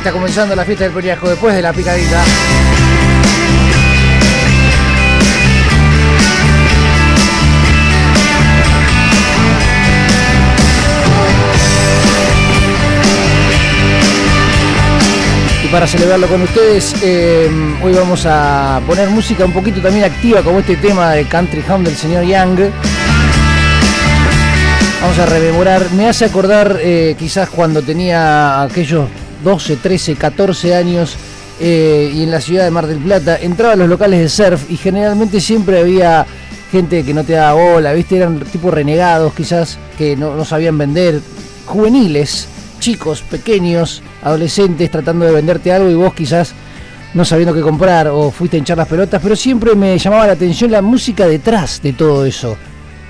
Está comenzando la fiesta del Periajo después de la picadita. Y para celebrarlo con ustedes, eh, hoy vamos a poner música un poquito también activa, como este tema de Country Home del señor Young. Vamos a rememorar, me hace acordar eh, quizás cuando tenía aquellos 12, 13, 14 años eh, y en la ciudad de Mar del Plata, entraba a los locales de surf y generalmente siempre había gente que no te daba bola, ¿viste? Eran tipo renegados quizás, que no, no sabían vender, juveniles, chicos, pequeños, adolescentes tratando de venderte algo y vos quizás no sabiendo qué comprar o fuiste a hinchar las pelotas, pero siempre me llamaba la atención la música detrás de todo eso.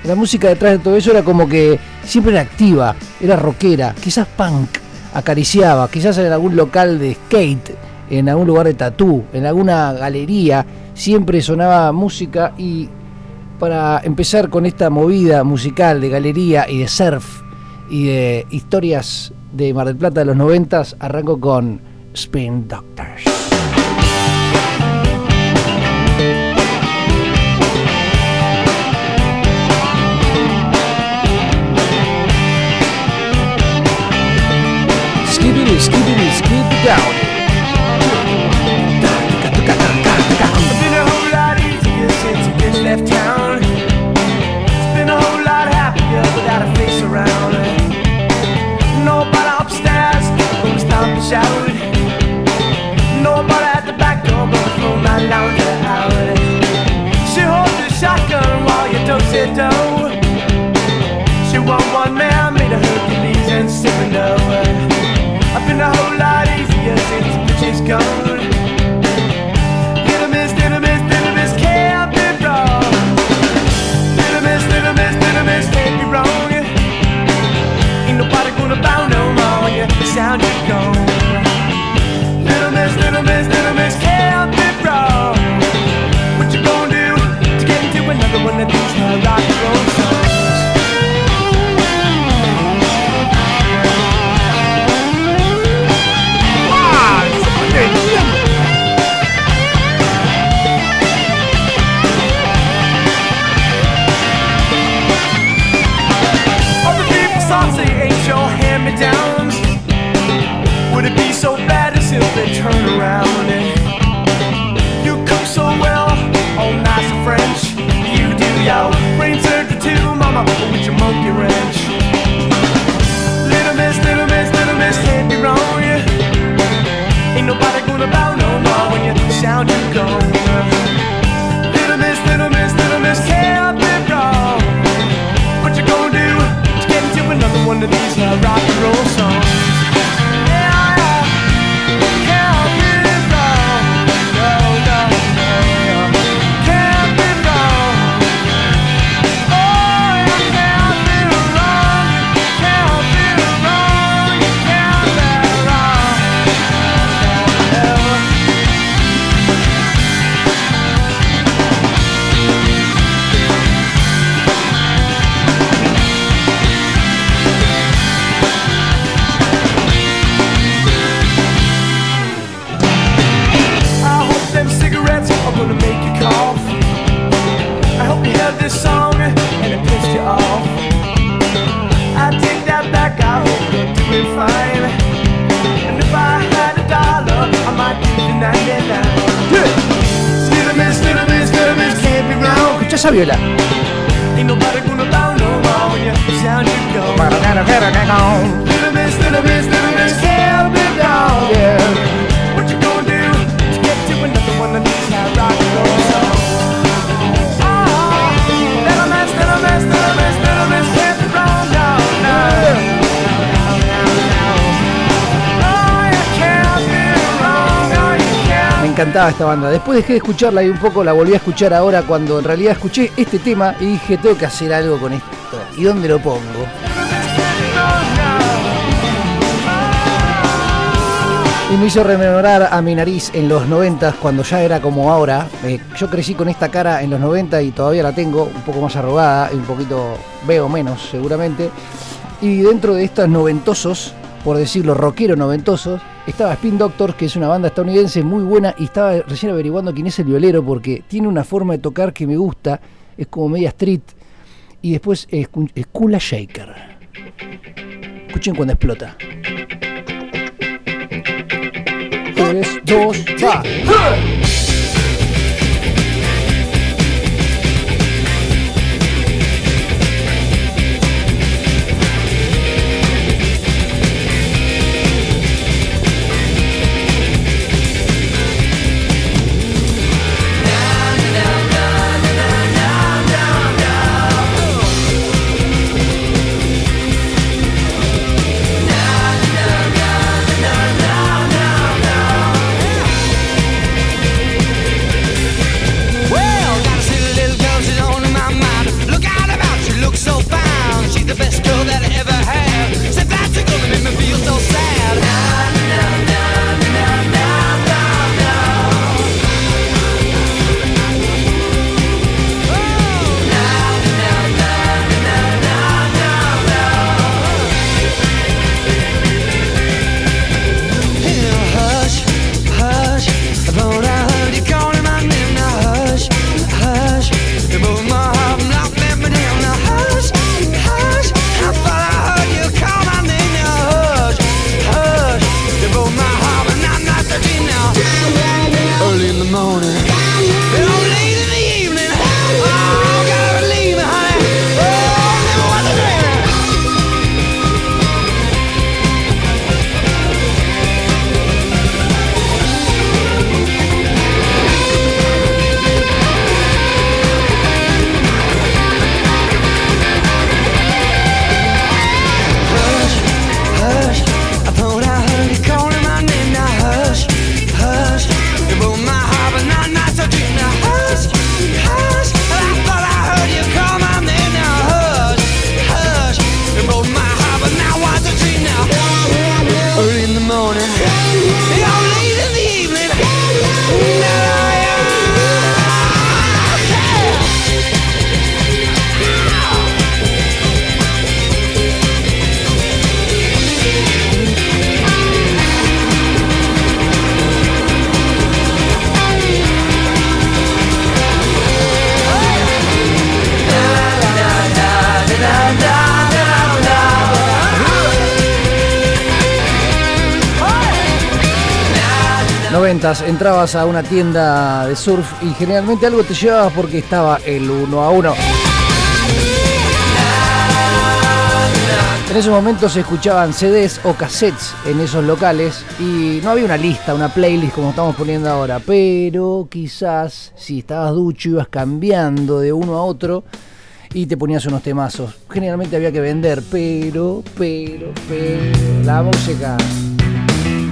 La música detrás de todo eso era como que siempre era activa, era rockera, quizás punk, acariciaba, quizás en algún local de skate, en algún lugar de tatú, en alguna galería, siempre sonaba música y para empezar con esta movida musical de galería y de surf y de historias de Mar del Plata de los noventas, arranco con Spin Doctors. Down. It's been a whole lot easier since you bitch left town. It's been a whole lot happier without a face around. Nobody upstairs gonna stop and shout. Bad turn around? and You cook so well, all nice and French. You do your brain surgery too, mama, with your monkey wrench. Little miss, little miss, little miss, can't wrong. Ain't nobody gonna bow no more when you sound you gone. Little miss, little miss, little miss, can't. What you gonna do get into another one of these uh, rock and roll songs? Wrong. Encantaba esta banda. Después dejé de escucharla y un poco la volví a escuchar ahora cuando en realidad escuché este tema y dije, tengo que hacer algo con esto. ¿Y dónde lo pongo? Y me hizo rememorar a mi nariz en los 90 cuando ya era como ahora. Eh, yo crecí con esta cara en los 90 y todavía la tengo, un poco más arrugada y un poquito veo menos seguramente. Y dentro de estos noventosos, por decirlo, rockero noventosos, estaba Spin Doctors, que es una banda estadounidense muy buena, y estaba recién averiguando quién es el violero, porque tiene una forma de tocar que me gusta, es como media street. Y después es Kula Shaker. Escuchen cuando explota. 3, 2, 3. 80 entrabas a una tienda de surf y generalmente algo te llevabas porque estaba el uno a uno. En esos momentos se escuchaban CDs o cassettes en esos locales y no había una lista, una playlist como estamos poniendo ahora, pero quizás si estabas ducho ibas cambiando de uno a otro y te ponías unos temazos. Generalmente había que vender, pero, pero, pero, la música.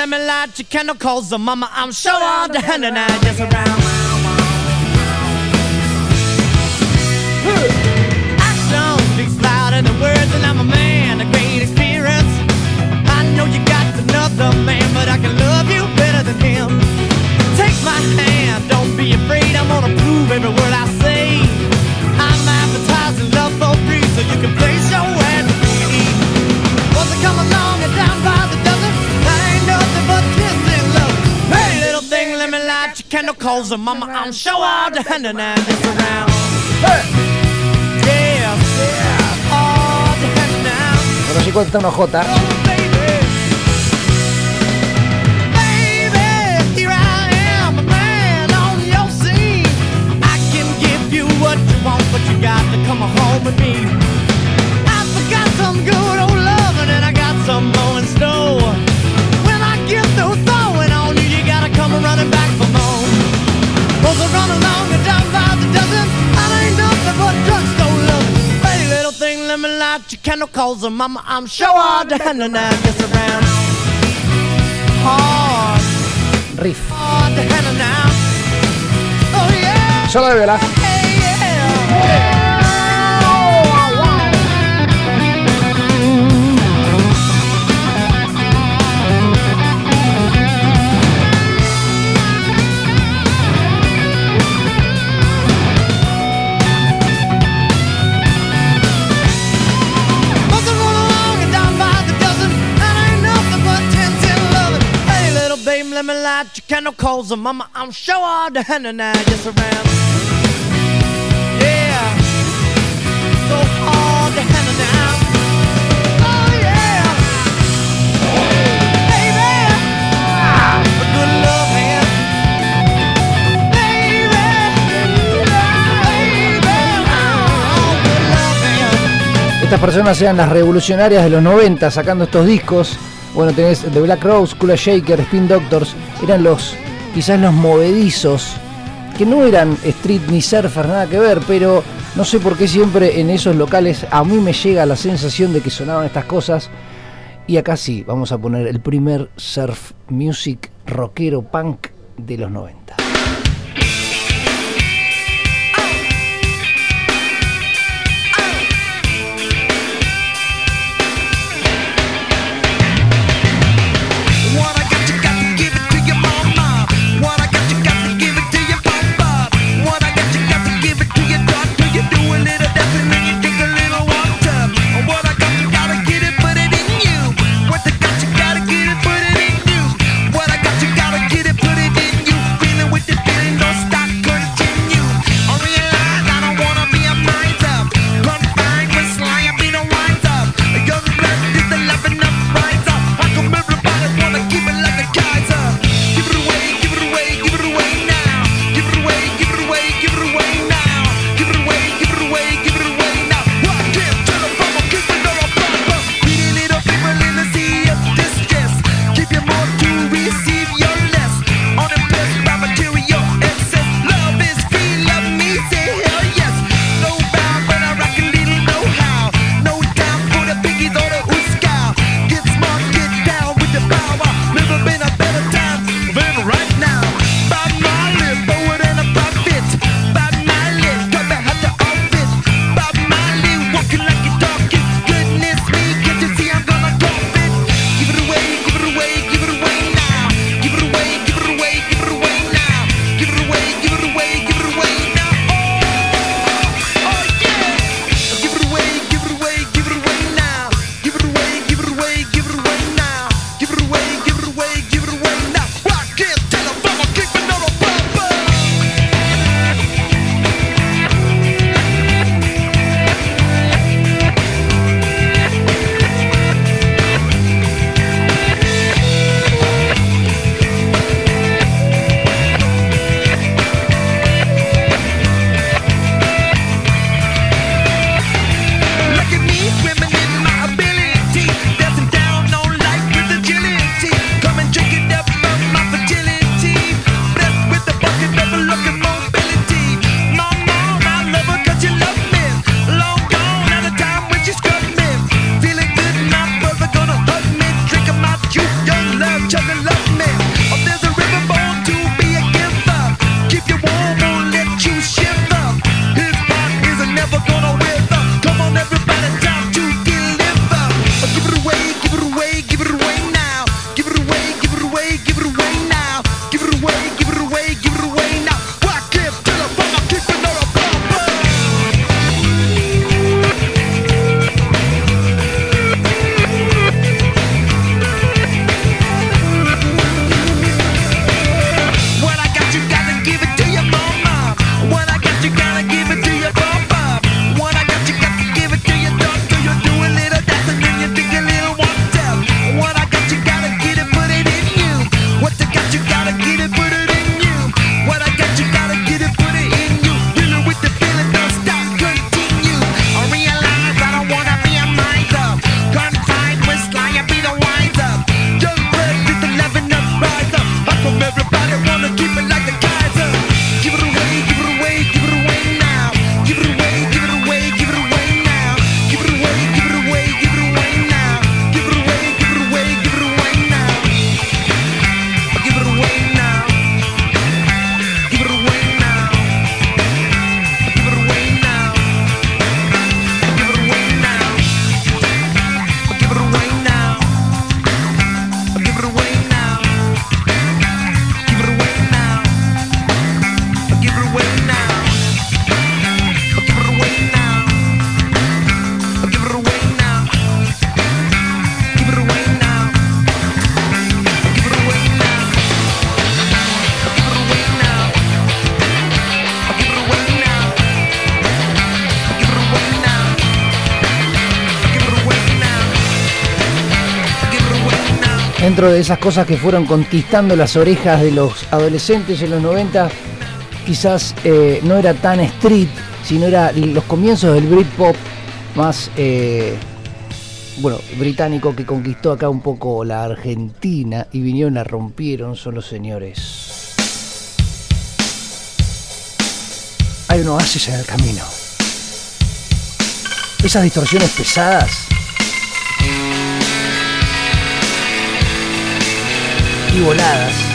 let me light your candle, cause the mama, I'm sure all the hand and I just around. Action speaks louder than words, and I'm a man of great experience. I know you got another man, but I can love you better than him. Take my hand, don't be afraid. I'm gonna prove every word I say. I'm advertising love for free, so you can place your ad. Once I come along and down by the light your candle, cause mama, I'm sure all the hand and I just around. Yeah, yeah, all the hand now. Pero si cuenta una J. Oh, baby. Baby, here I am, a man on your scene. I can give you what you want, but you got to come home with me. I forgot some good old loving, and I got some more in store. When I get through throwing on you, you gotta come running back little thing, let me light your candle, cause uh, mama, I'm sure all the hand and I just around. Hard, Riff. hard to handle now. Solo de vela. Buzzing little babe, let me light your candle coals, and mama, I'm sure just around. Yeah, so hard to handle now. Oh yeah, baby, a good love hand. Baby, baby, good love hand. Estas personas eran las revolucionarias de los 90 sacando estos discos. Bueno, tenés The Black Rose, Kula Shaker, Spin Doctors. Eran los, quizás los movedizos, que no eran street ni surfer, nada que ver, pero no sé por qué siempre en esos locales a mí me llega la sensación de que sonaban estas cosas. Y acá sí, vamos a poner el primer surf music rockero punk de los 90. Dentro de esas cosas que fueron conquistando las orejas de los adolescentes en los 90, quizás eh, no era tan street, sino era los comienzos del Britpop más eh, bueno, británico que conquistó acá un poco la Argentina y vinieron la rompieron, son los señores. Hay un oasis en el camino. Esas distorsiones pesadas y voladas.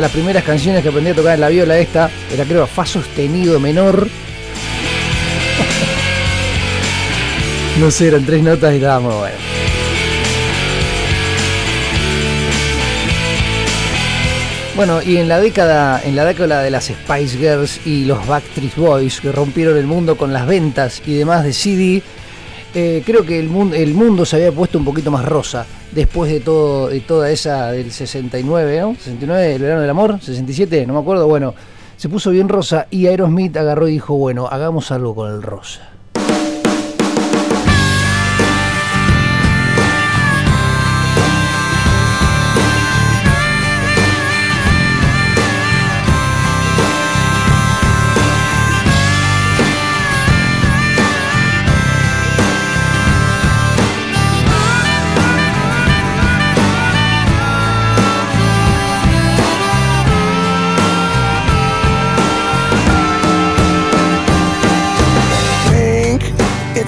De las primeras canciones que aprendí a tocar en la viola esta. Era creo Fa sostenido menor. No sé, eran tres notas y estaba muy bueno. Bueno, y en la década, en la década de las Spice Girls y los Backstreet Boys que rompieron el mundo con las ventas y demás de CD, eh, creo que el mundo, el mundo se había puesto un poquito más rosa después de todo, de toda esa del 69, ¿no? 69, el verano del amor, 67, no me acuerdo, bueno, se puso bien rosa y Aerosmith agarró y dijo, bueno, hagamos algo con el rosa.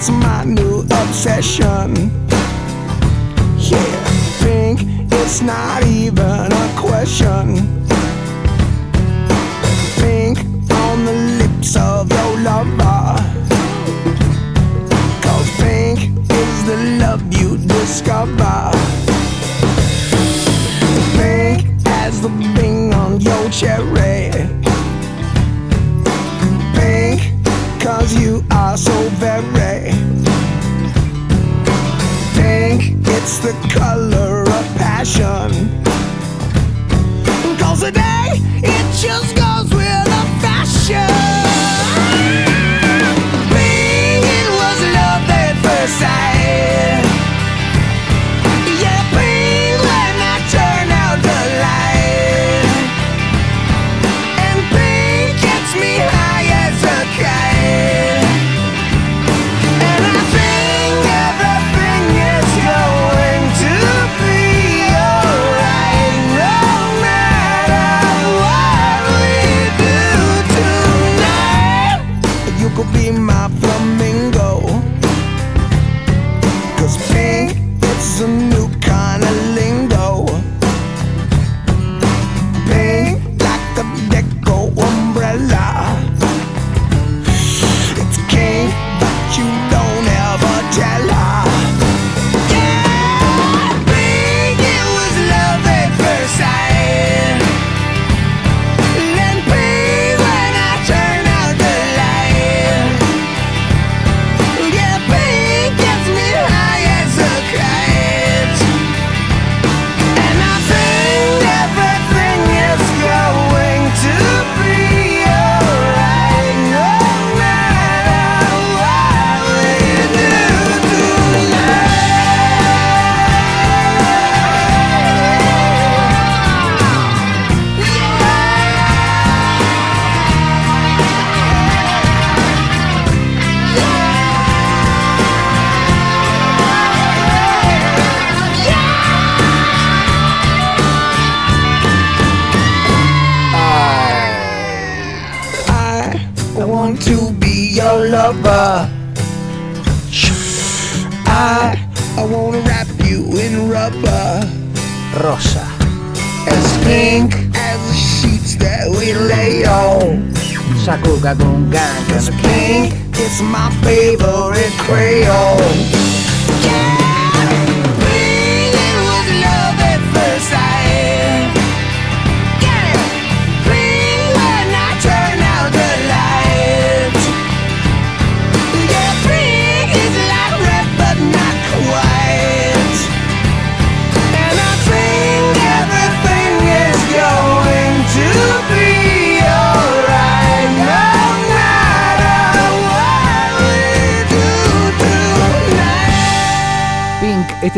It's my new obsession. Yeah, think it's not the color of passion. Cause today it just goes with a fashion.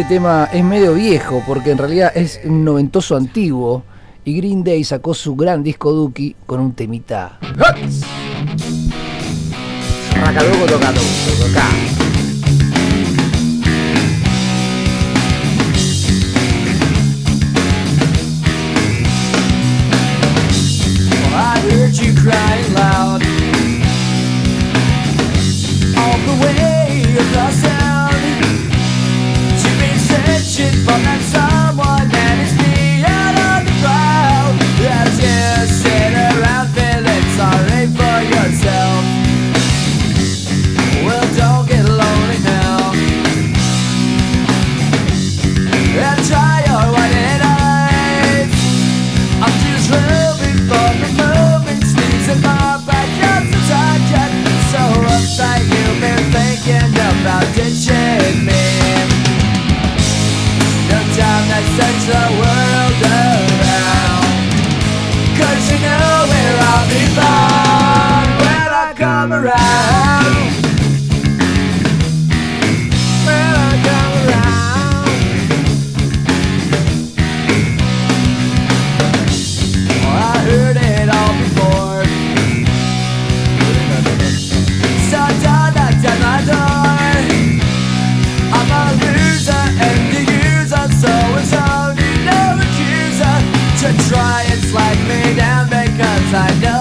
tema es medio viejo, porque en realidad es un noventoso antiguo. Y Green Day sacó su gran disco Duki con un temita. slide me down because I don't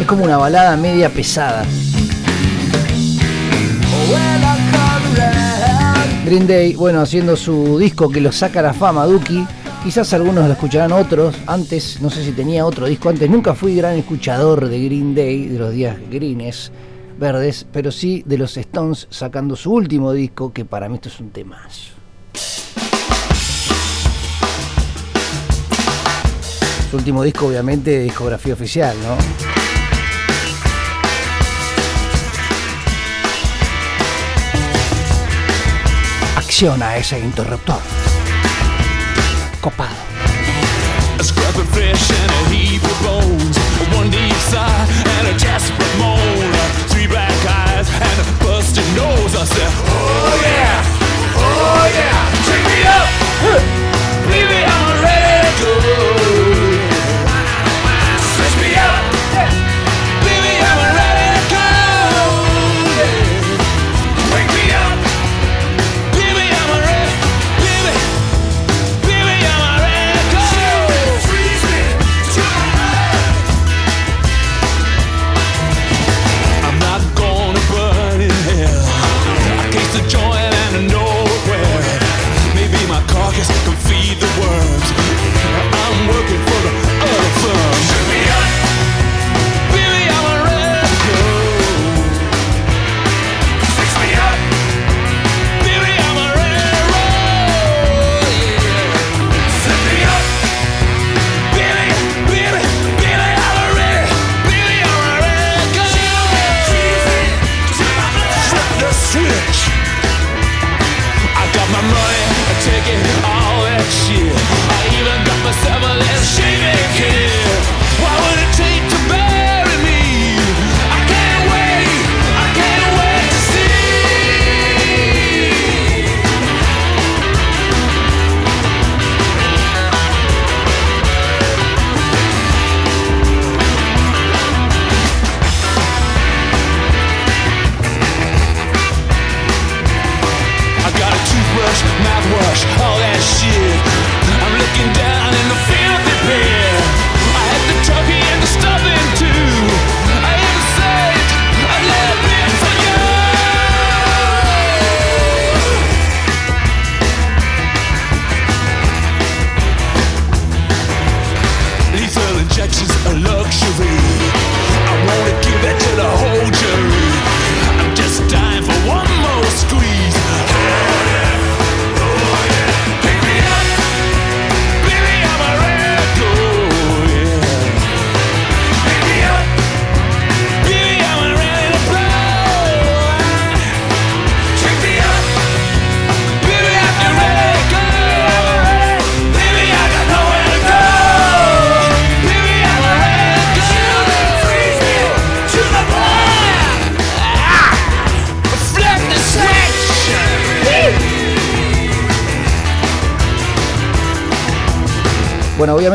Es como una balada media pesada. Green Day, bueno, haciendo su disco que lo saca la fama, Duki. Quizás algunos lo escucharán otros. Antes, no sé si tenía otro disco antes. Nunca fui gran escuchador de Green Day, de los días greenes, verdes, pero sí de los Stones sacando su último disco, que para mí esto es un temazo. Su último disco, obviamente, de discografía oficial, ¿no? Acciona ese interruptor. Copado. A scrap of flesh and a heap of bones. One deep sigh and a desperate moan. Three black eyes and a busted nose. I said, Oh yeah, oh yeah, take me up, huh. baby, I'm ready to go.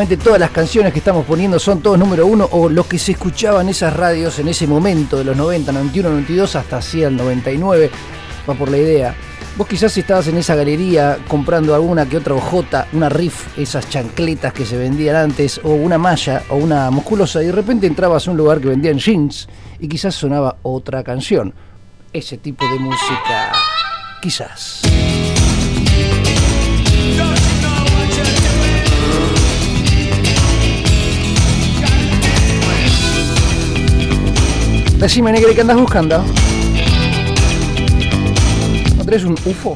Todas las canciones que estamos poniendo son todos número uno o lo que se escuchaba en esas radios en ese momento de los 90, 91, 92 hasta así el 99, va por la idea. Vos quizás estabas en esa galería comprando alguna que otra ojota, una riff, esas chancletas que se vendían antes, o una malla, o una musculosa, y de repente entrabas a un lugar que vendían jeans y quizás sonaba otra canción. Ese tipo de música, quizás. Decime, negra, ¿qué andas buscando? ¿No traes un UFO?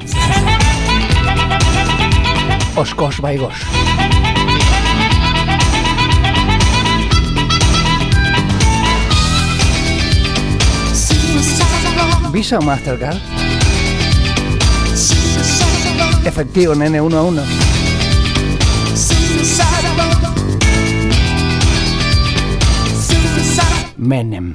Oscos Vaigos. Visa o Mastercard. Efectivo, nene, uno a uno. Menem.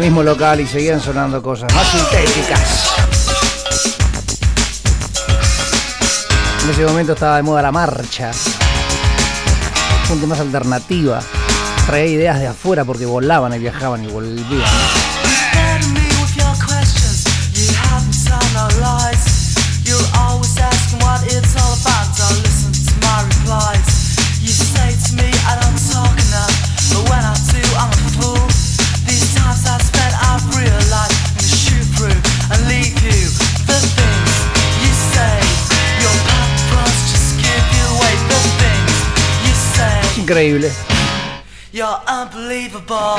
mismo local y seguían sonando cosas más sintéticas. En ese momento estaba de moda la marcha, gente más alternativa, traía ideas de afuera porque volaban y viajaban y volvían. increíble. You're unbelievable.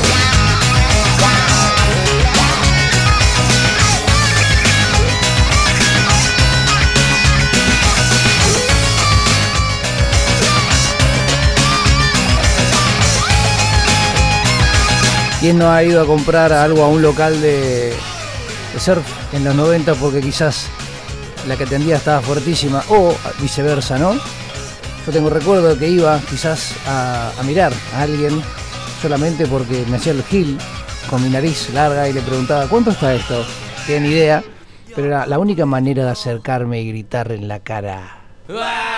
¿Quién no ha ido a comprar algo a un local de, surf en los 90 porque quizás la que atendía estaba fuertísima o viceversa, ¿no? Yo tengo recuerdo que iba quizás a, mirar a alguien solamente porque me hacía el gil con mi nariz larga y le preguntaba, ¿cuánto está esto? Tienen idea, pero era la única manera de acercarme y gritar en la cara. ¡Ah!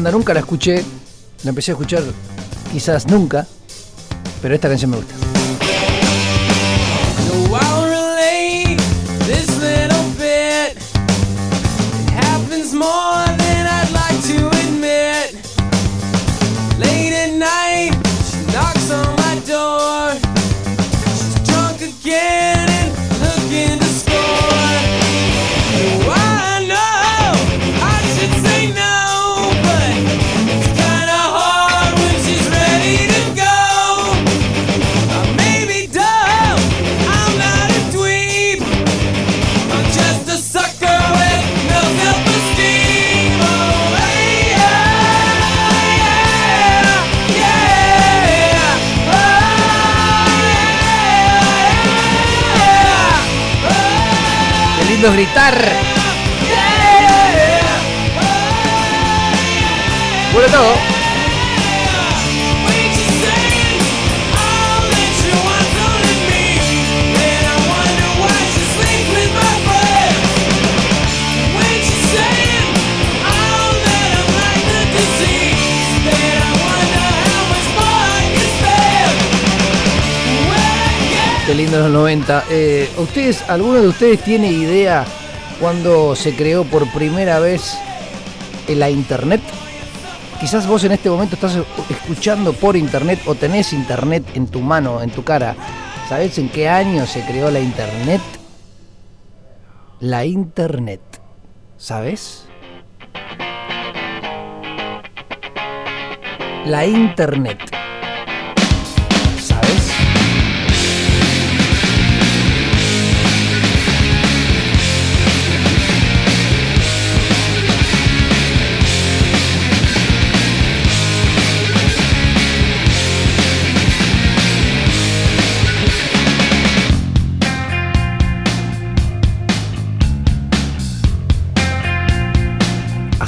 banda nunca la escuché, la empecé a escuchar quizás nunca, pero esta canción me gusta. oírlos gritar. Lindo los 90. Eh, ¿Ustedes, alguno de ustedes tiene idea cuando se creó por primera vez la internet? Quizás vos en este momento estás escuchando por internet o tenés internet en tu mano, en tu cara. ¿Sabés en qué año se creó la internet? La internet. ¿Sabes? La internet.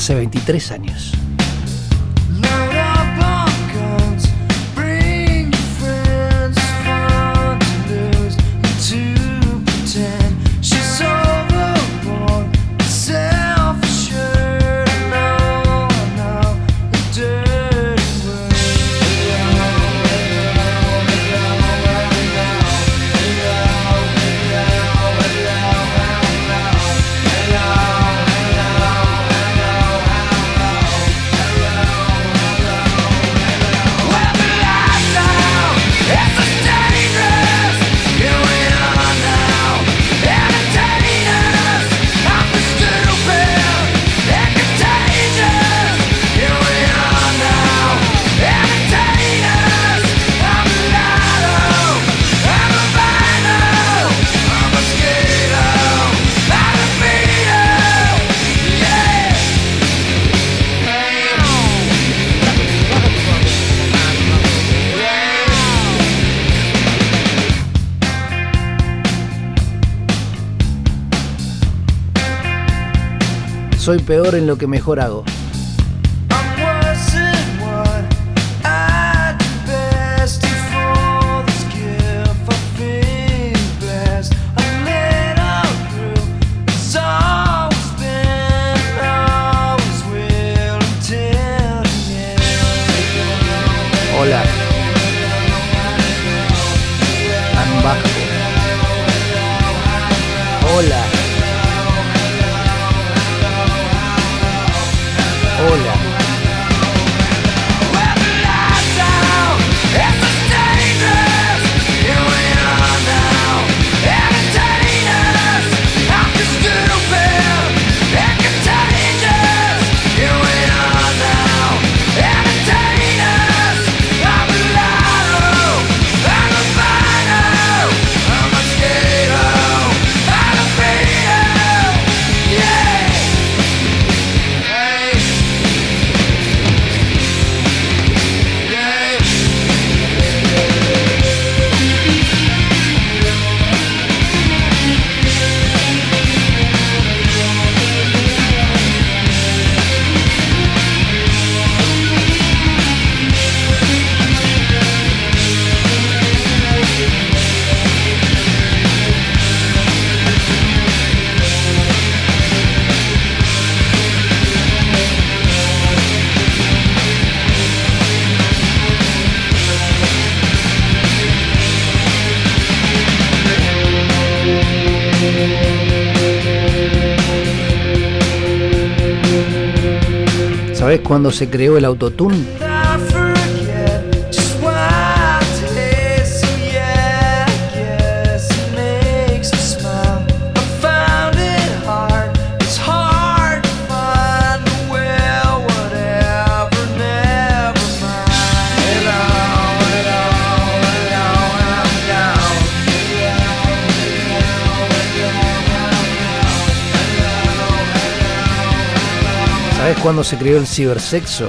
Hace 23 años. Soy peor en lo que mejor hago. I'm worse in what Hola. ¿Sabés cuándo se creó el autotune? ¿Sabés cuándo se creó el cibersexo?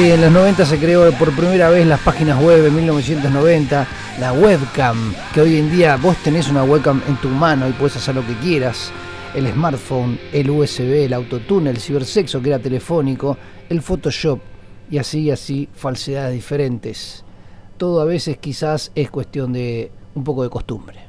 Sí, en los 90 se creó por primera vez las páginas web en 1990, la webcam, que hoy en día vos tenés una webcam en tu mano y puedes hacer lo que quieras. El smartphone, el USB, el autotune, el cibersexo que era telefónico, el Photoshop y así y así falsedades diferentes. Todo a veces quizás es cuestión de un poco de costumbre.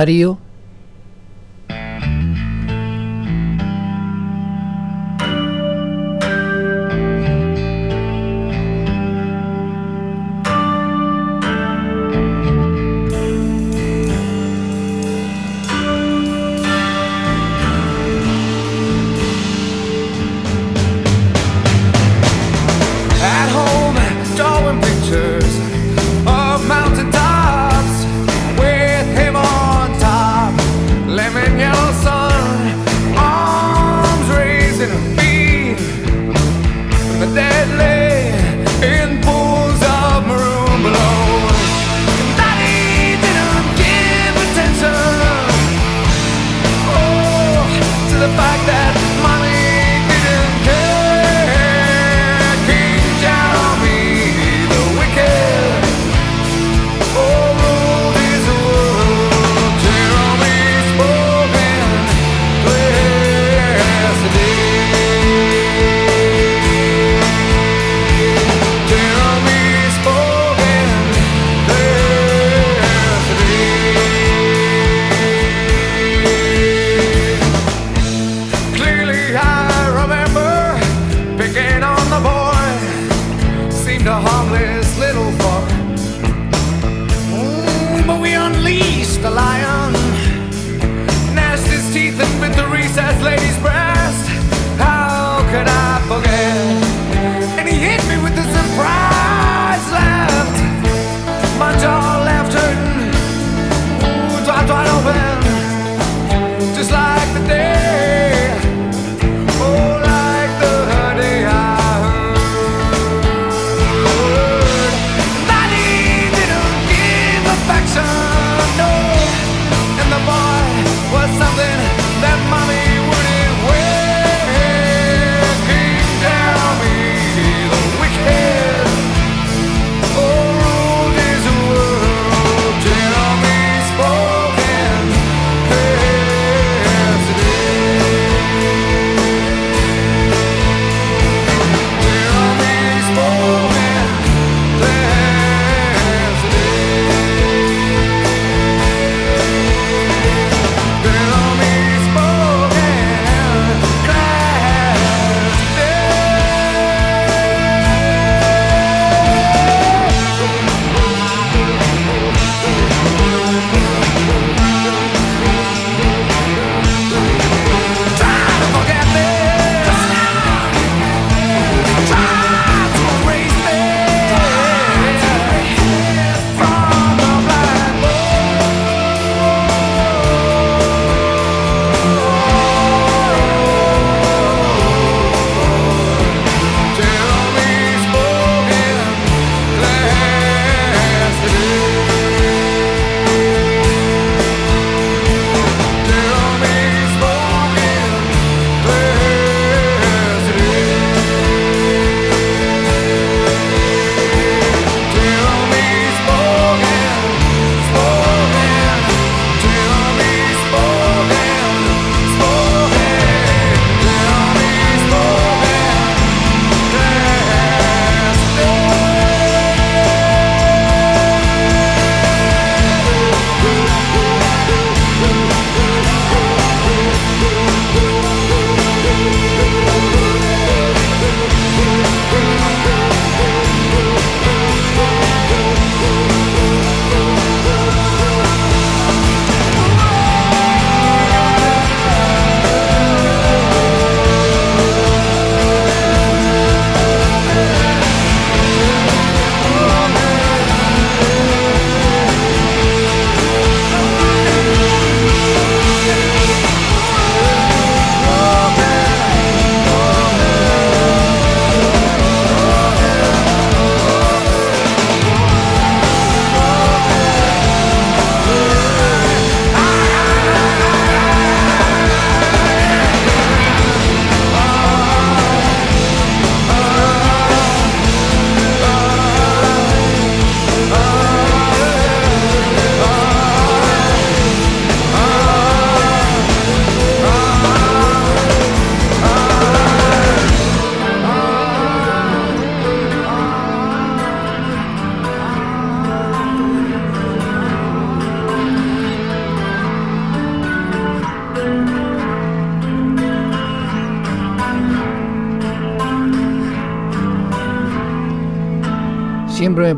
Darío.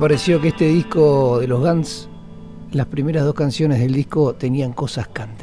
pareció que este disco de los Guns, las primeras dos canciones del disco tenían cosas cantantes.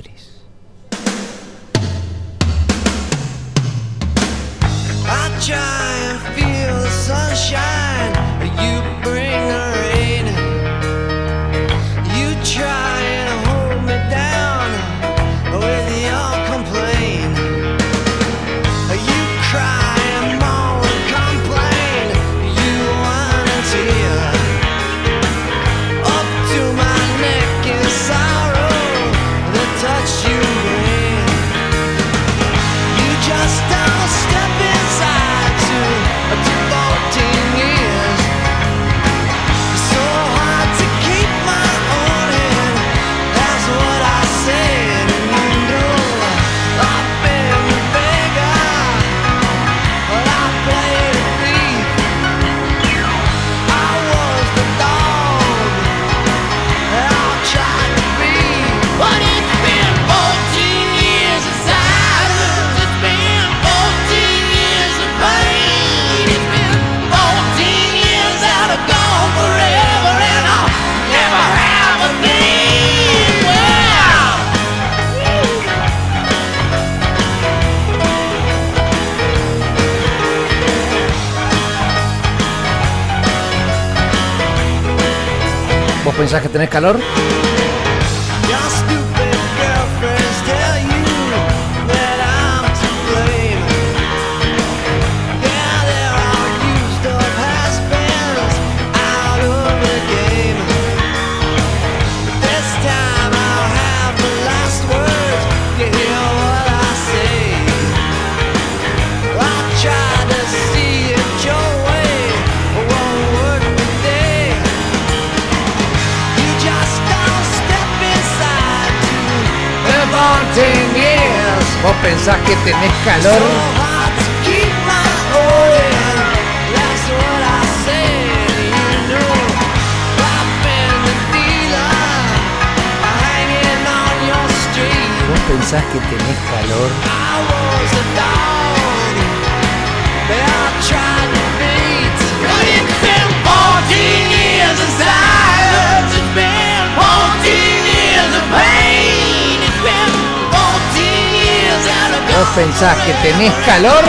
mensaje. ¿Tenés calor? pensás que tenés calor. Vos pensás que tenés calor. vos pensás que tenés calor.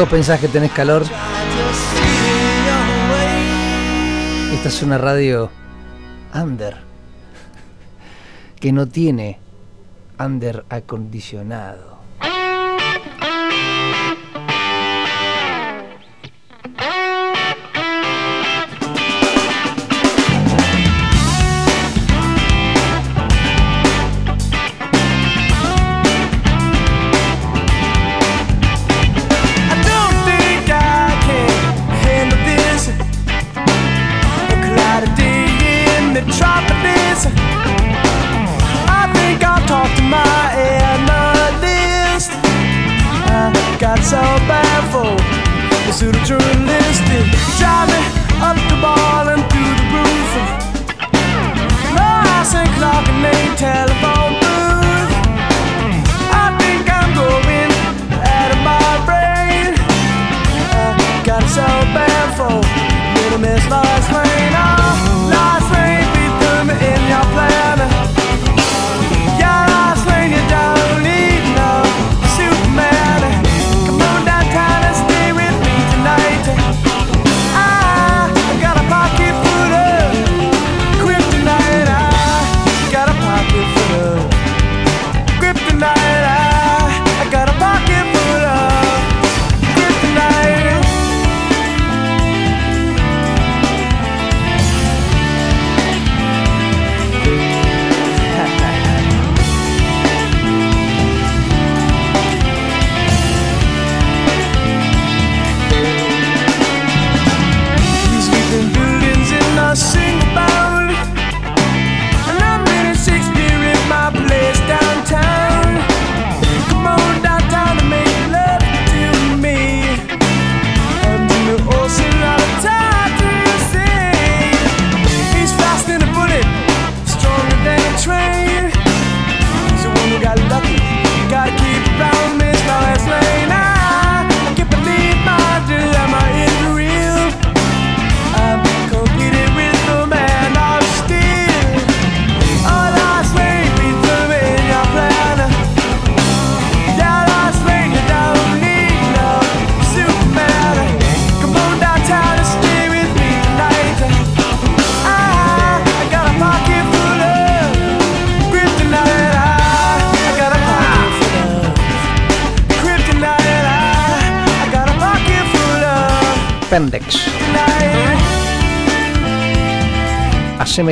vos pensás que tenés calor, esta es una radio under, que no tiene under acondicionado.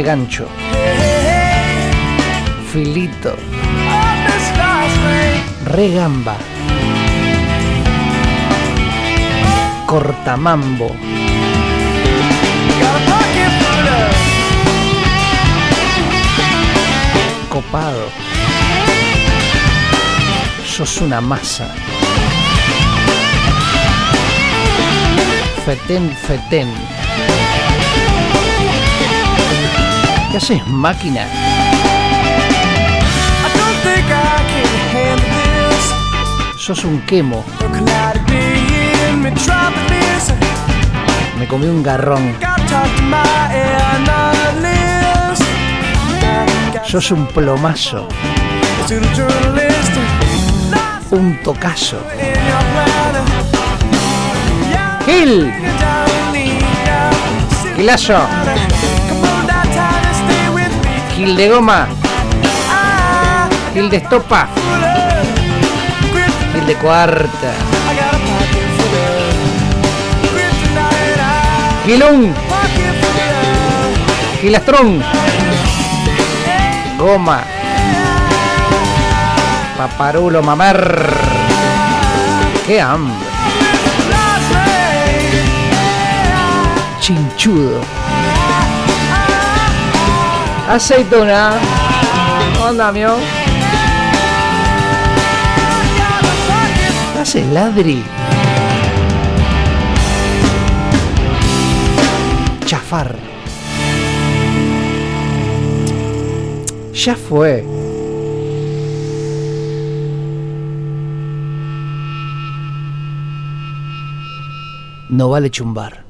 gancho. Filito. Regamba. Cortamambo. Copado. Sos una masa. Fetén, fetén. ¿Qué haces, máquina? Sos un quemo. Me comí un garrón. Sos un plomazo. Un tocazo. Gil. Gilazo. Gil de Goma, Gil de Estopa, Gil de Cuarta, Gilón, Gilastrón, Goma, Paparulo Mamar, qué hambre, Chinchudo aceituna. Onda, mío. Hace ladri. Chafar. Ya fue. No vale chumbar.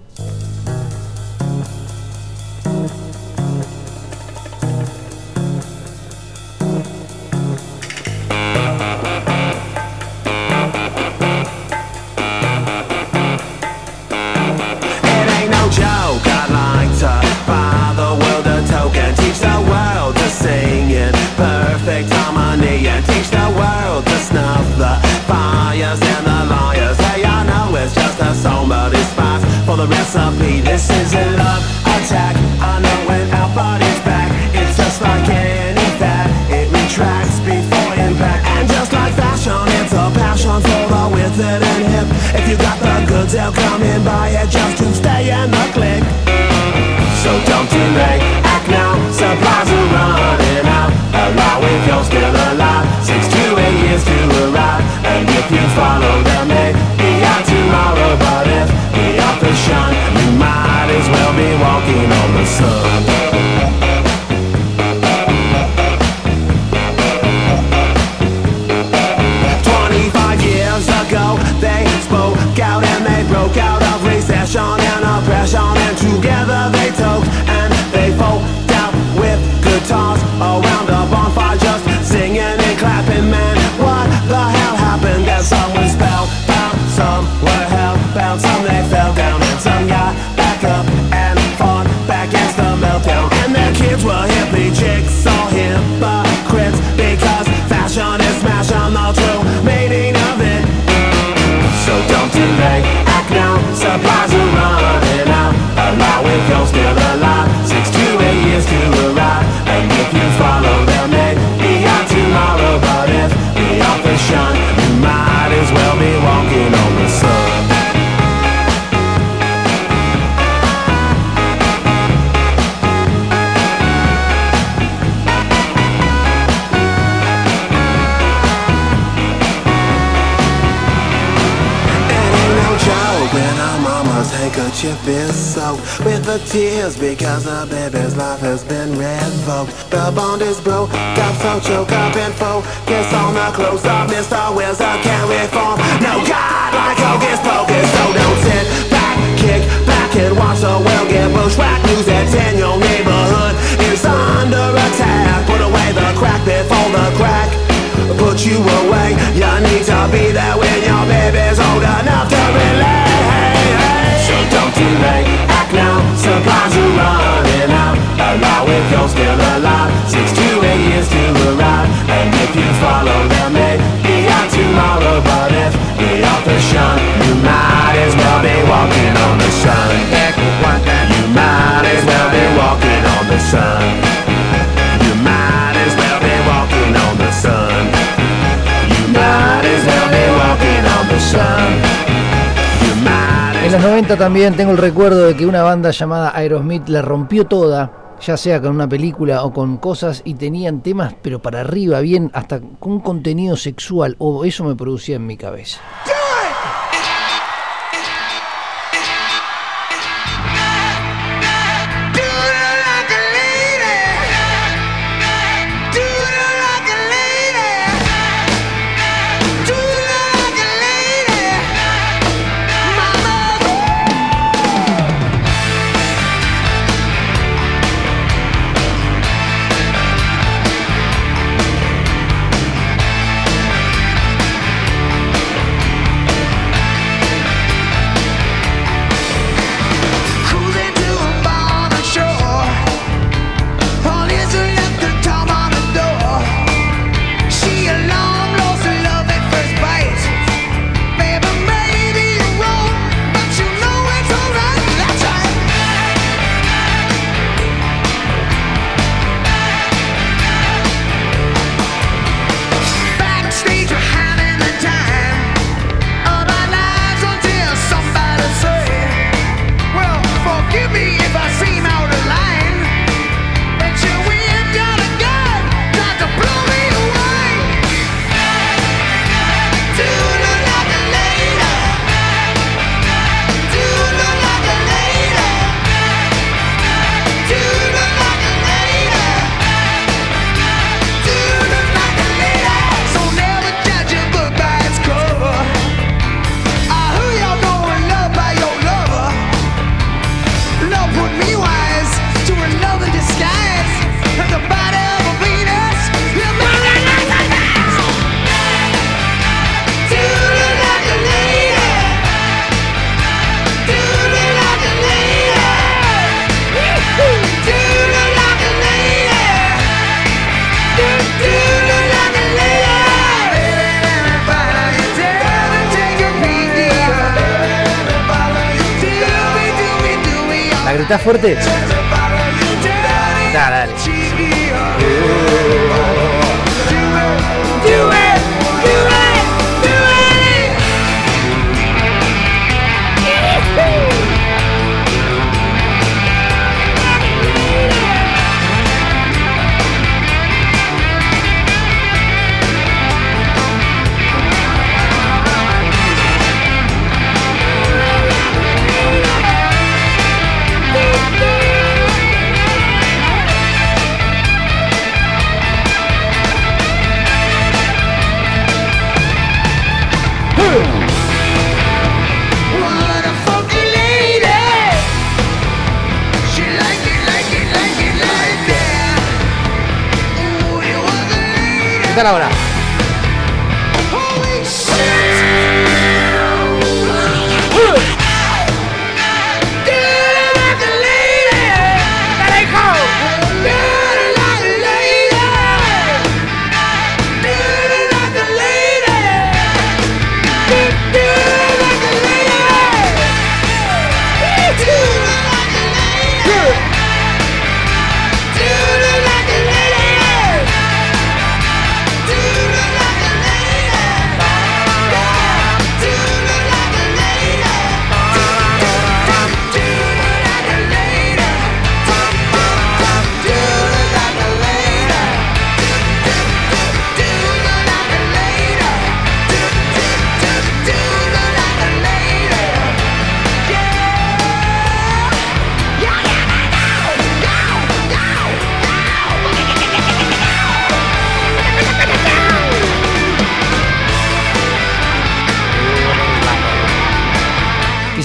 En los 90 también tengo el recuerdo de que una banda llamada Aerosmith la rompió toda, ya sea con una película o con cosas, y tenían temas, pero para arriba, bien, hasta con contenido sexual, o eso me producía en mi cabeza.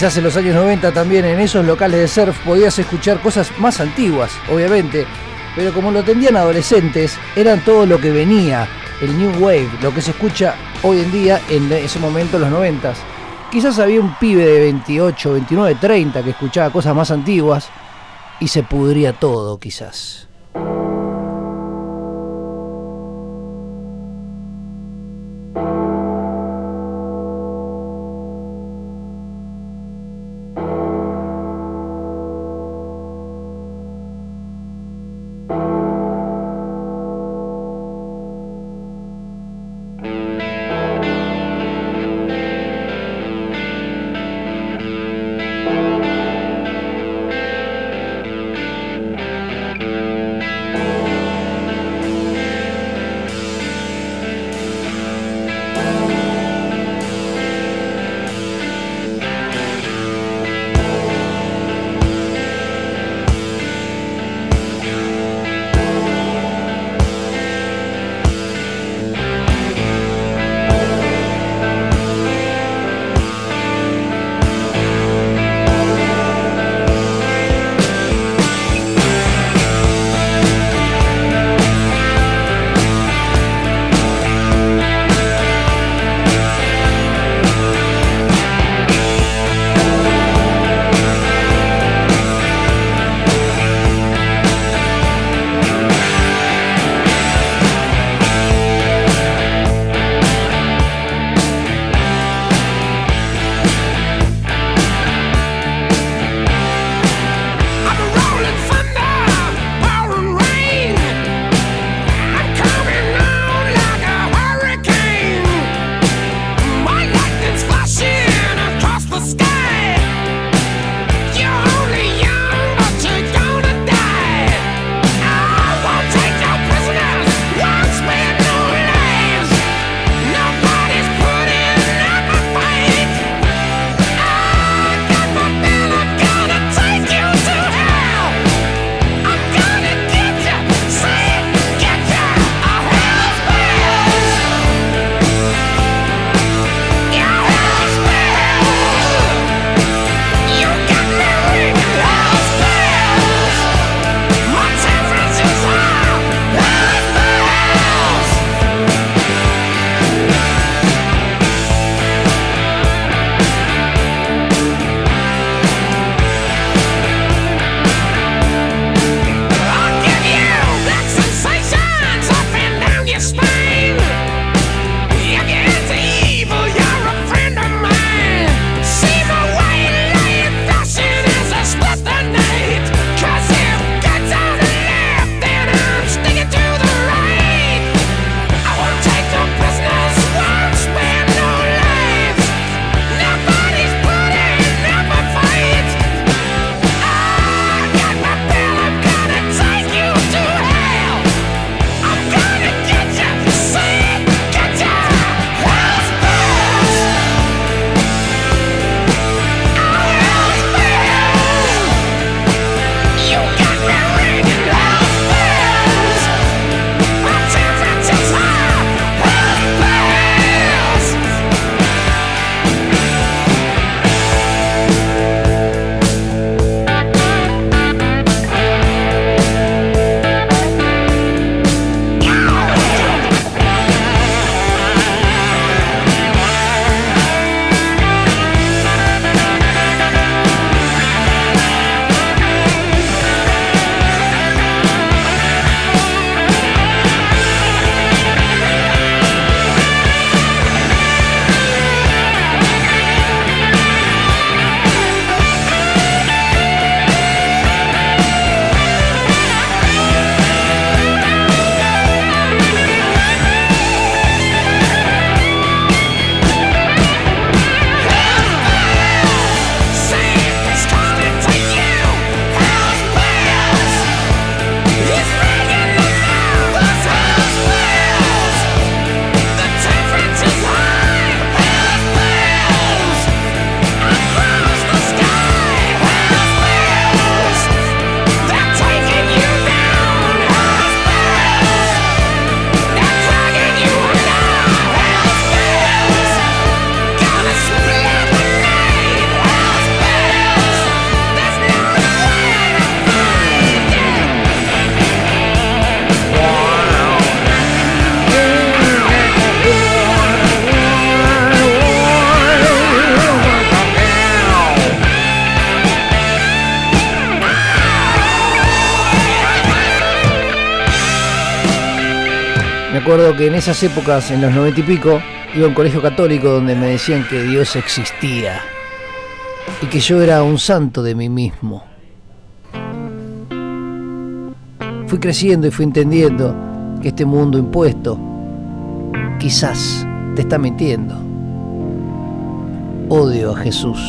Quizás en los años 90 también en esos locales de surf podías escuchar cosas más antiguas, obviamente, pero como lo atendían adolescentes, eran todo lo que venía, el New Wave, lo que se escucha hoy en día en ese momento, los 90. Quizás había un pibe de 28, 29, 30 que escuchaba cosas más antiguas y se pudría todo, quizás. En esas épocas, en los noventa y pico, iba a un colegio católico donde me decían que Dios existía y que yo era un santo de mí mismo. Fui creciendo y fui entendiendo que este mundo impuesto quizás te está mintiendo. Odio a Jesús.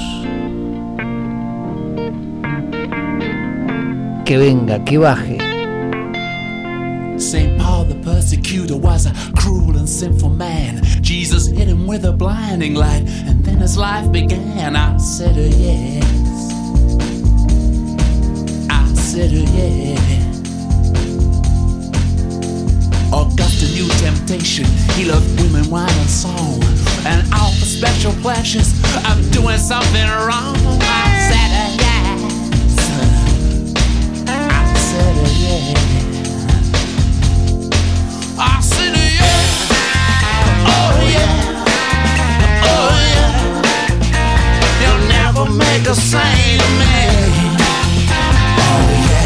Que venga, que baje. St. Paul the persecutor was a cruel and sinful man. Jesus hit him with a blinding light, and then his life began. I said, uh, yes. I said, uh, yes. Augustine knew temptation. He loved women, wine, and song. And all the special pleasures of doing something wrong. I said, uh, yes. I said, uh, yes. Make a saint of me. Oh, yeah.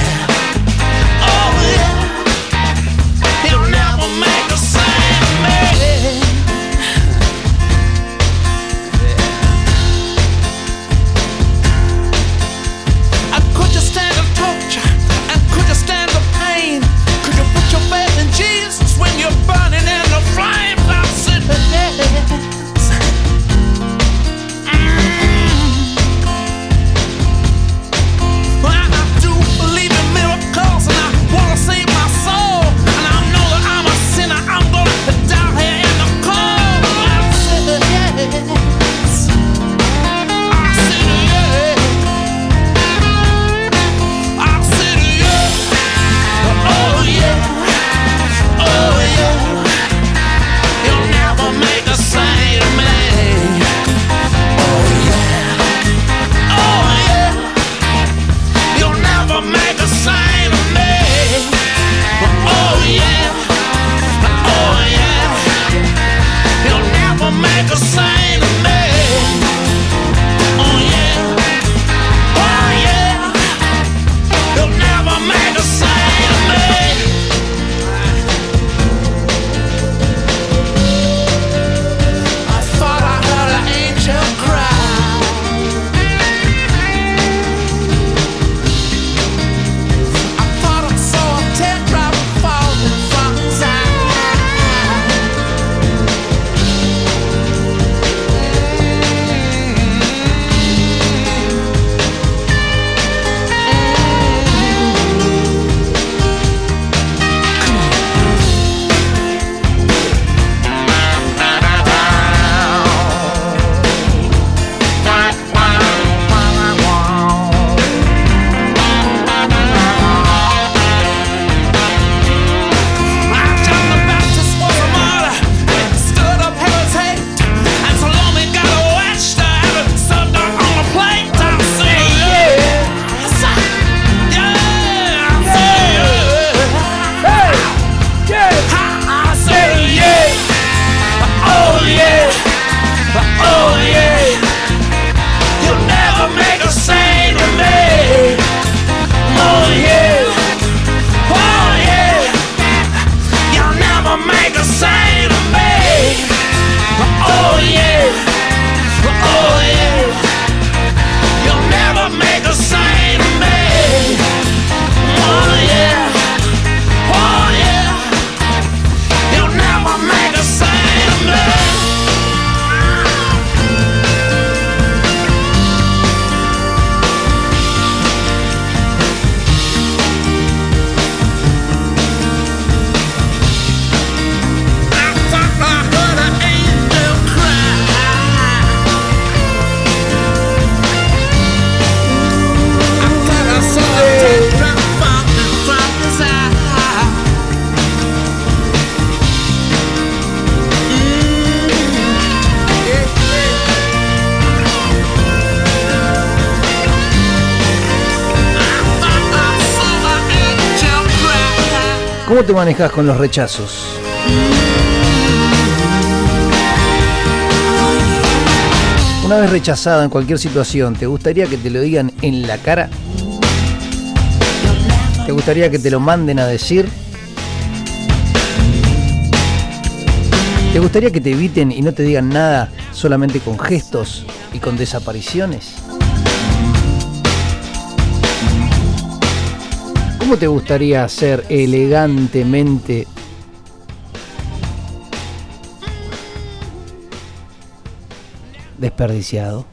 te manejas con los rechazos? Una vez rechazada en cualquier situación, ¿te gustaría que te lo digan en la cara? ¿Te gustaría que te lo manden a decir? ¿Te gustaría que te eviten y no te digan nada solamente con gestos y con desapariciones? ¿Cómo te gustaría ser elegantemente desperdiciado?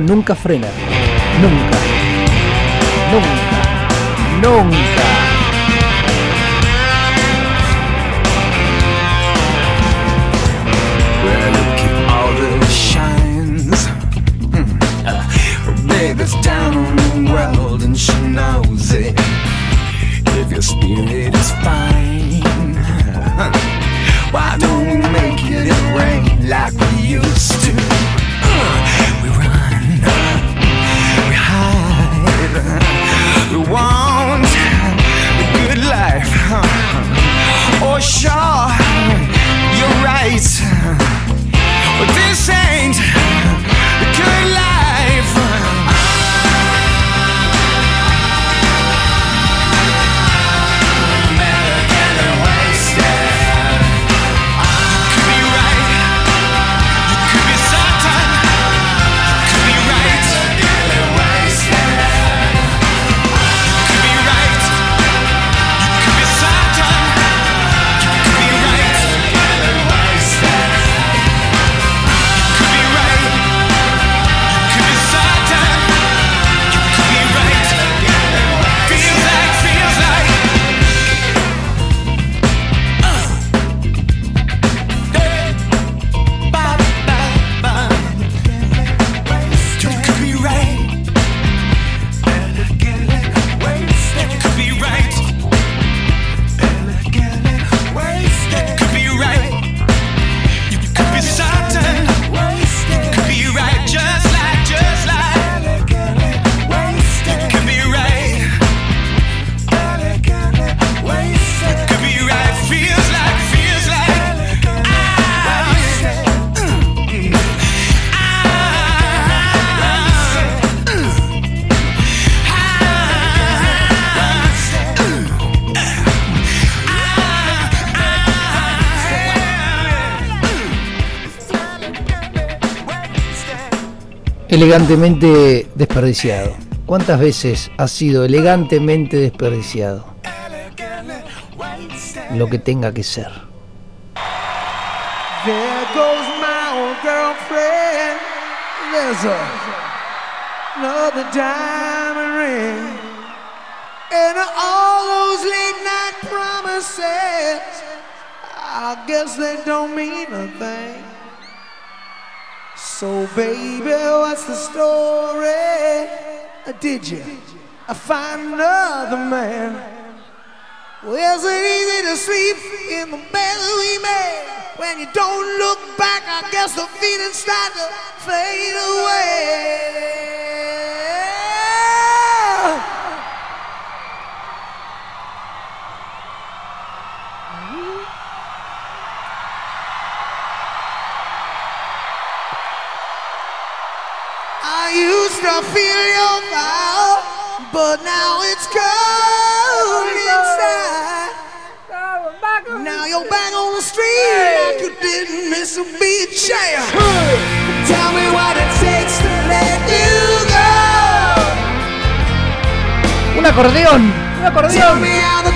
nunca frena. Nunca. Nunca. Nunca. elegantemente desperdiciado. ¿Cuántas veces ha sido elegantemente desperdiciado? Lo que tenga que ser. There goes my old girlfriend. There's a, another diamond ring. And all those late night promises, I guess they don't mean a thing. So, baby, what's the story? Did you find another man? Well, is it easy to sleep in the bed we made? When you don't look back, I guess the feelings start to fade away. I used to feel your fire, but now it's cold inside. Now you're back on the street like you didn't miss a beat. Yeah. Tell me what it takes to let you go. Un acordeón, un Tell me how the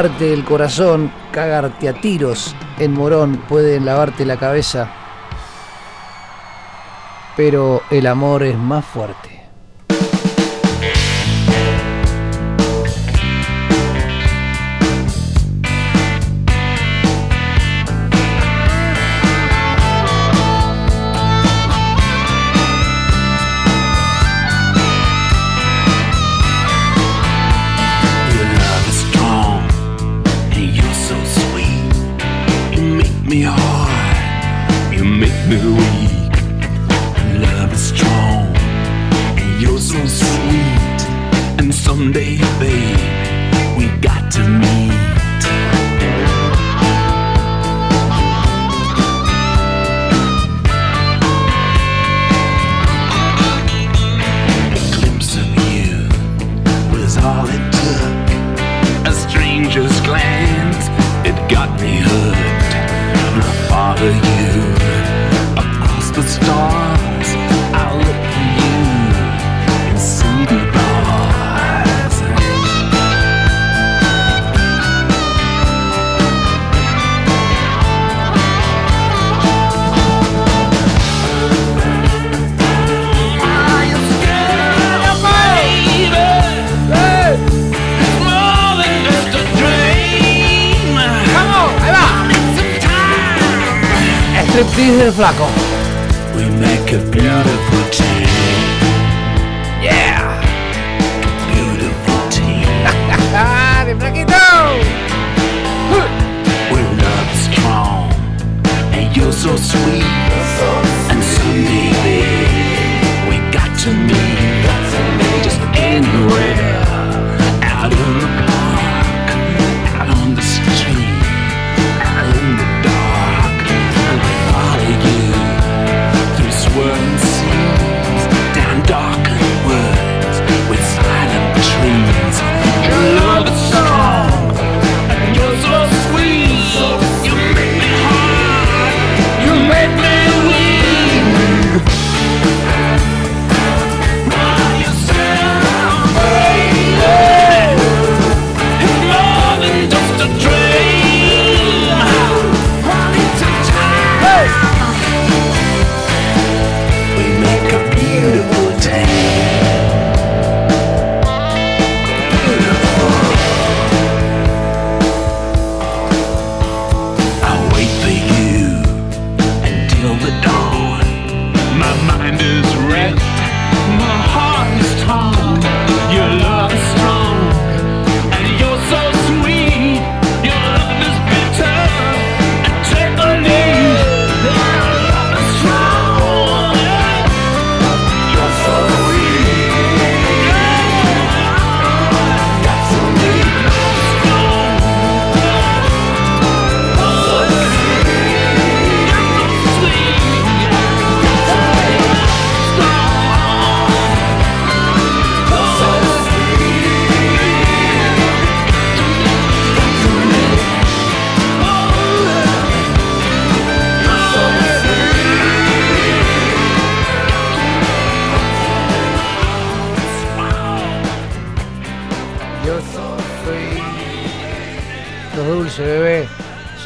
lavarte el corazón, cagarte a tiros en Morón, pueden lavarte la cabeza, pero el amor es más fuerte. te dije, flaco. We make a beautiful team. Yeah. a Beautiful team. ¡De flaquito! We're not strong, and you're so sweet.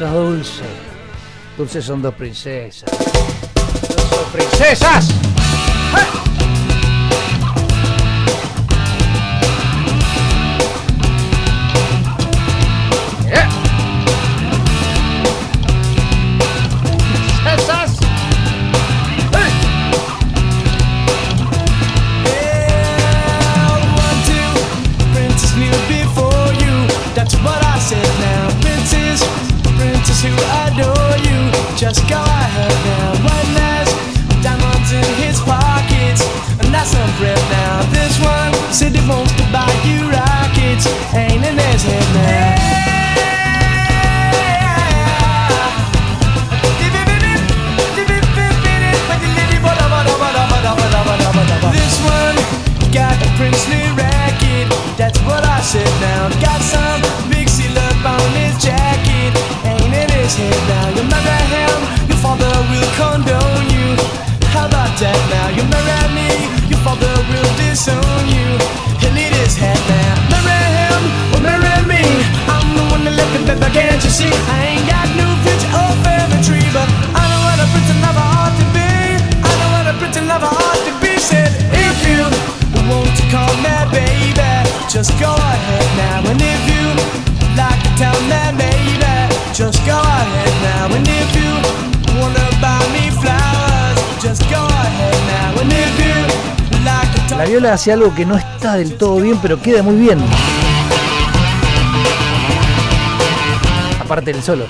princesa dulce. Dulces son dos princesas. Dos princesas. ¡Eh! La viola hace algo que no está del todo bien, pero queda muy bien. Aparte del solo.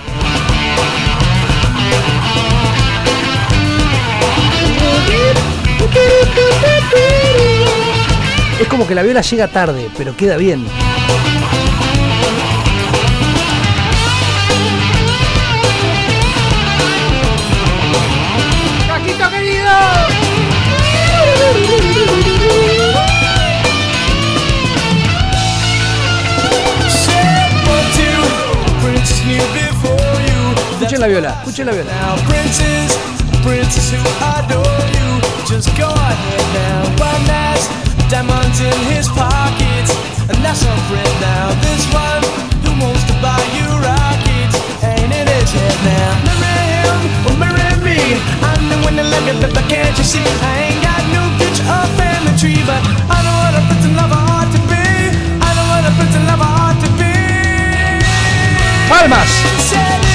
Es como que la viola llega tarde, pero queda bien. La viola, escuchen la viola. Now, princes, princes who adore you, just go ahead now. One has diamonds in his pockets, and that's a friend now. This one who wants to buy you rockets, ain't in his head now. Marry him or marry me. I'm the one that look at the can't you see? I ain't got no future or family tree, but I know what a prince and lover ought to be. I know what a prince and lover ought to be. ¡Palmas!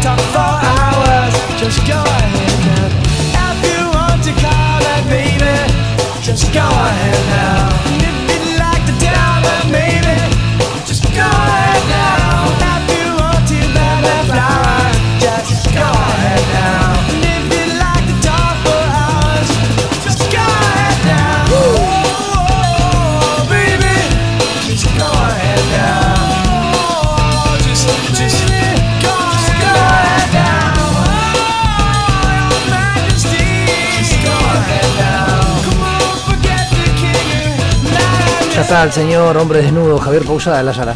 talk for está el señor hombre desnudo Javier Pausada de la sala.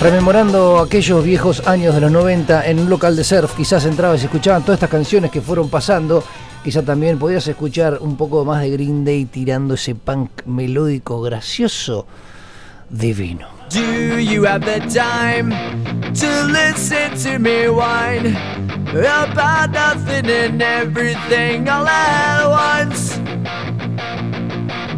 Rememorando aquellos viejos años de los 90 en un local de surf, quizás entrabas y escuchaban todas estas canciones que fueron pasando. Quizás también podías escuchar un poco más de Green Day tirando ese punk melódico gracioso divino. Do you have the time to listen to me whine?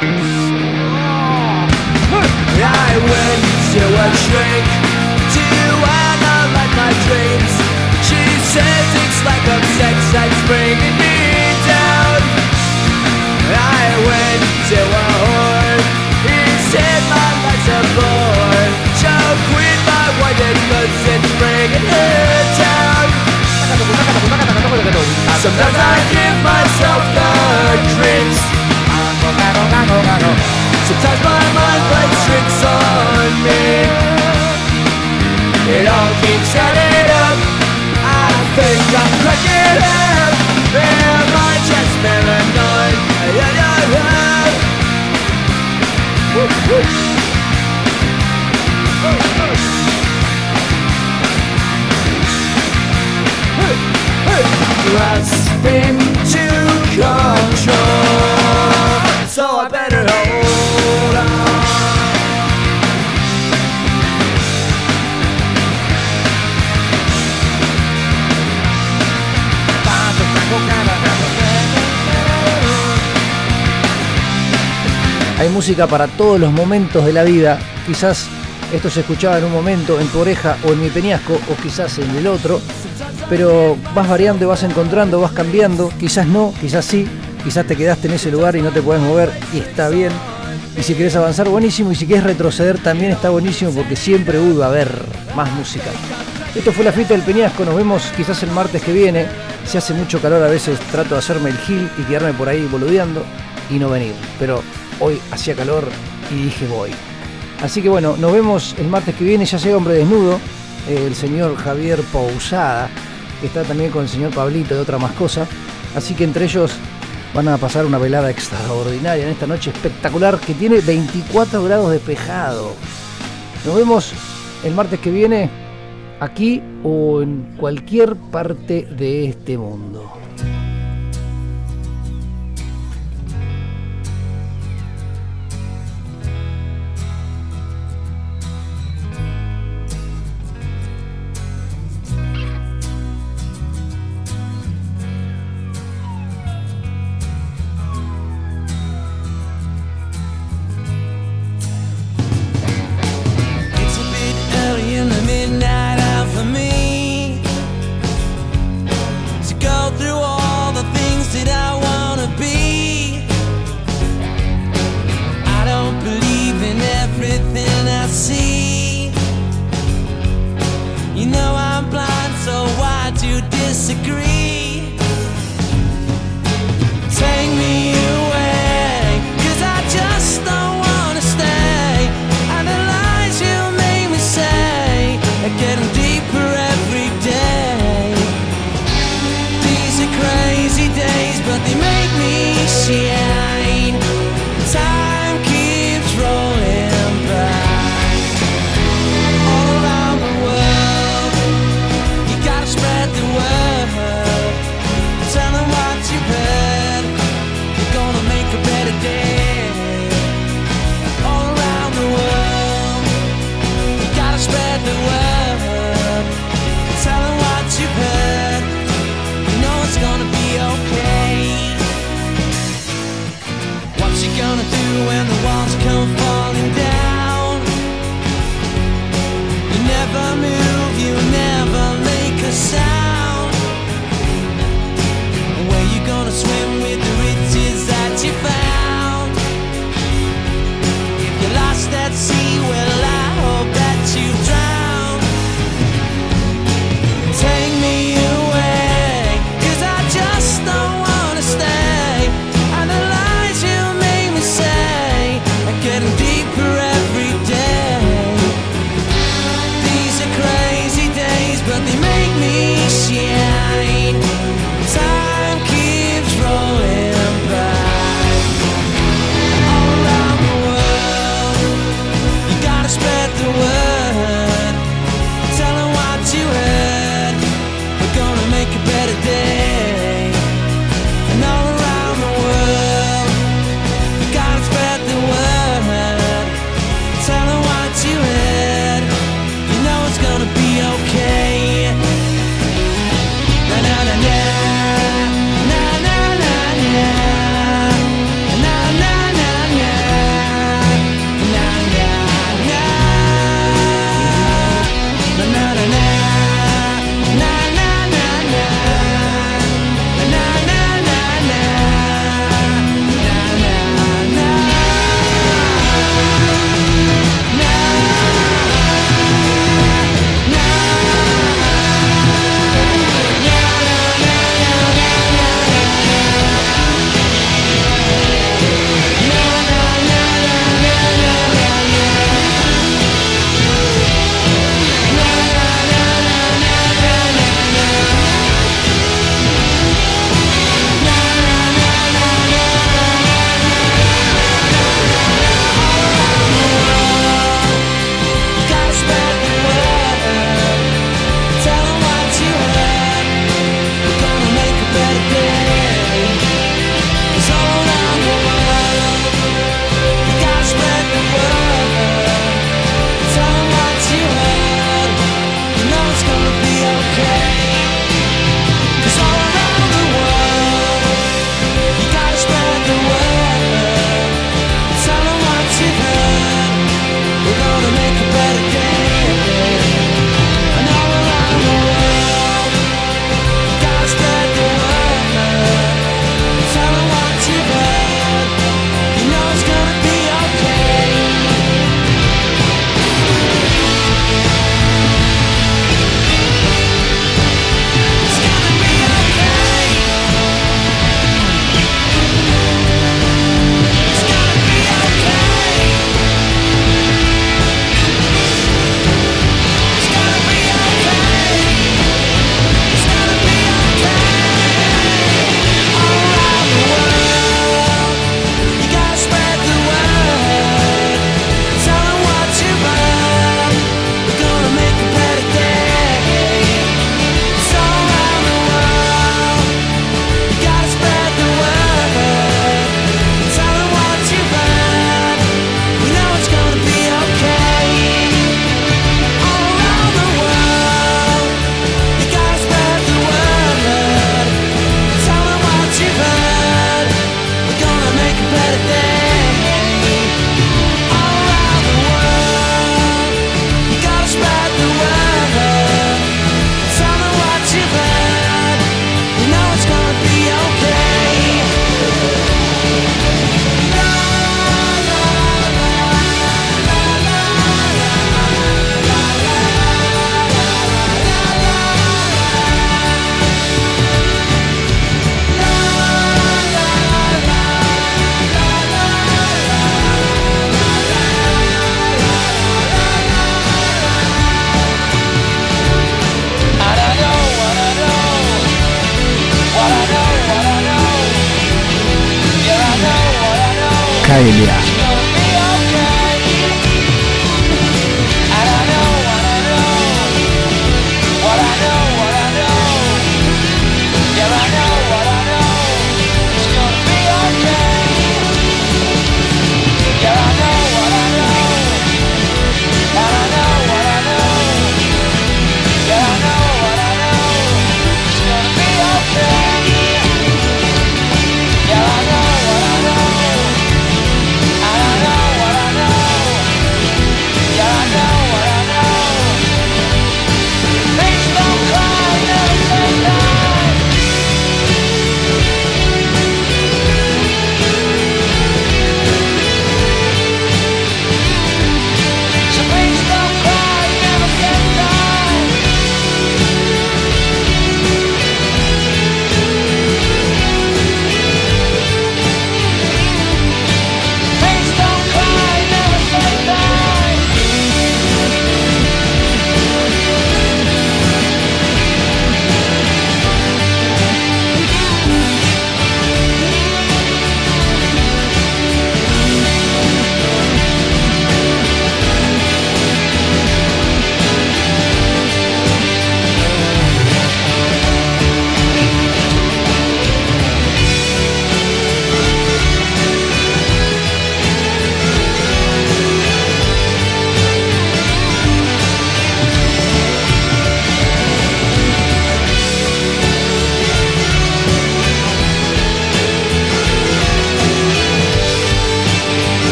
I went to a to my dreams. She says it's like a sex bringing me down. I went to a whore. He said my life's a bore. So quit my it's bringing down. Sometimes I give myself the creeps. Sometimes my mind plays tricks on me. It all keeps adding up. I think I'm cracking up. Am I just paranoid? Yeah, yeah, yeah. Woo, woo. Grasping Hay música para todos los momentos de la vida. Quizás esto se escuchaba en un momento en tu oreja o en mi peñasco o quizás en el otro. Pero vas variando y vas encontrando, vas cambiando. Quizás no, quizás sí. Quizás te quedaste en ese lugar y no te puedes mover y está bien. Y si quieres avanzar, buenísimo. Y si quieres retroceder, también está buenísimo porque siempre hubo a haber más música. Esto fue la fiesta del Peñasco. Nos vemos quizás el martes que viene. Si hace mucho calor, a veces trato de hacerme el gil y quedarme por ahí boludeando y no venir. Pero hoy hacía calor y dije voy. Así que bueno, nos vemos el martes que viene, ya sea hombre desnudo, el señor Javier Pausada, que está también con el señor Pablito de otra más cosa. Así que entre ellos van a pasar una velada extraordinaria en esta noche espectacular que tiene 24 grados despejado. Nos vemos el martes que viene aquí o en cualquier parte de este mundo.